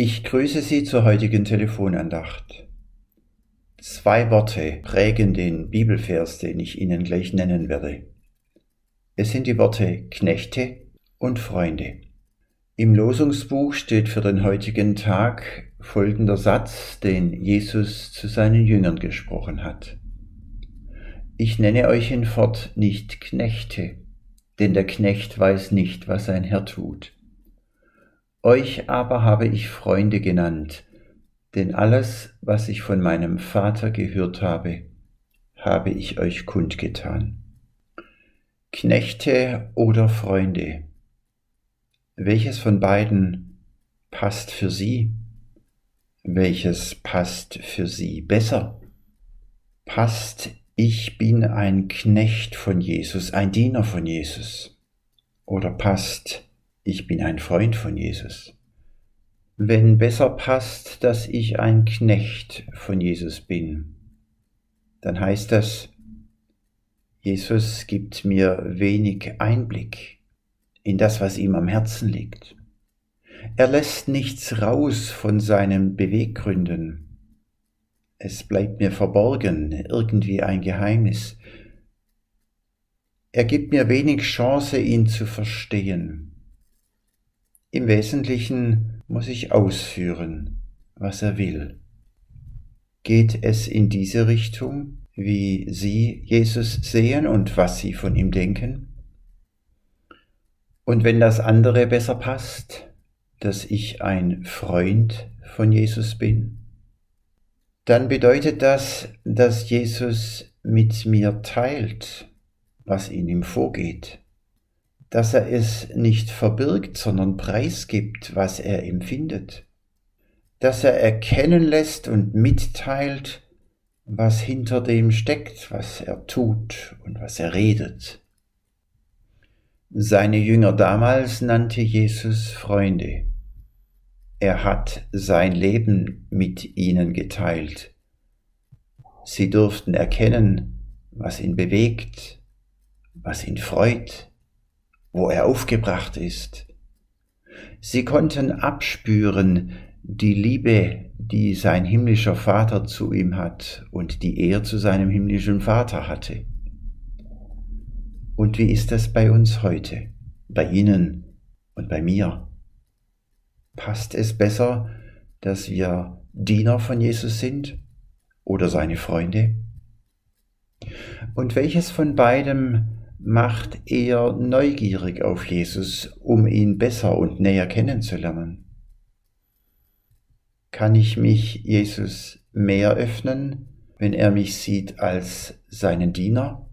Ich grüße Sie zur heutigen Telefonandacht. Zwei Worte prägen den Bibelvers, den ich Ihnen gleich nennen werde. Es sind die Worte Knechte und Freunde. Im Losungsbuch steht für den heutigen Tag folgender Satz, den Jesus zu seinen Jüngern gesprochen hat. Ich nenne euch hinfort nicht Knechte, denn der Knecht weiß nicht, was sein Herr tut euch aber habe ich Freunde genannt, denn alles, was ich von meinem Vater gehört habe, habe ich euch kundgetan. Knechte oder Freunde, welches von beiden passt für Sie? Welches passt für Sie besser? Passt, ich bin ein Knecht von Jesus, ein Diener von Jesus? Oder passt, ich bin ein Freund von Jesus. Wenn besser passt, dass ich ein Knecht von Jesus bin, dann heißt das, Jesus gibt mir wenig Einblick in das, was ihm am Herzen liegt. Er lässt nichts raus von seinen Beweggründen. Es bleibt mir verborgen, irgendwie ein Geheimnis. Er gibt mir wenig Chance, ihn zu verstehen. Im Wesentlichen muss ich ausführen, was er will. Geht es in diese Richtung, wie Sie Jesus sehen und was Sie von ihm denken? Und wenn das andere besser passt, dass ich ein Freund von Jesus bin, dann bedeutet das, dass Jesus mit mir teilt, was in ihm vorgeht dass er es nicht verbirgt, sondern preisgibt, was er empfindet, dass er erkennen lässt und mitteilt, was hinter dem steckt, was er tut und was er redet. Seine Jünger damals nannte Jesus Freunde. Er hat sein Leben mit ihnen geteilt. Sie durften erkennen, was ihn bewegt, was ihn freut, wo er aufgebracht ist. Sie konnten abspüren die Liebe, die sein himmlischer Vater zu ihm hat und die er zu seinem himmlischen Vater hatte. Und wie ist es bei uns heute, bei Ihnen und bei mir? Passt es besser, dass wir Diener von Jesus sind oder seine Freunde? Und welches von beidem macht eher neugierig auf Jesus, um ihn besser und näher kennenzulernen. Kann ich mich Jesus mehr öffnen, wenn er mich sieht als seinen Diener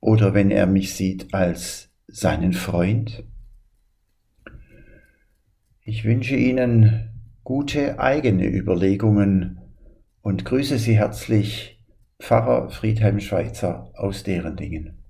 oder wenn er mich sieht als seinen Freund? Ich wünsche Ihnen gute eigene Überlegungen und grüße Sie herzlich Pfarrer Friedhelm Schweitzer aus deren Dingen.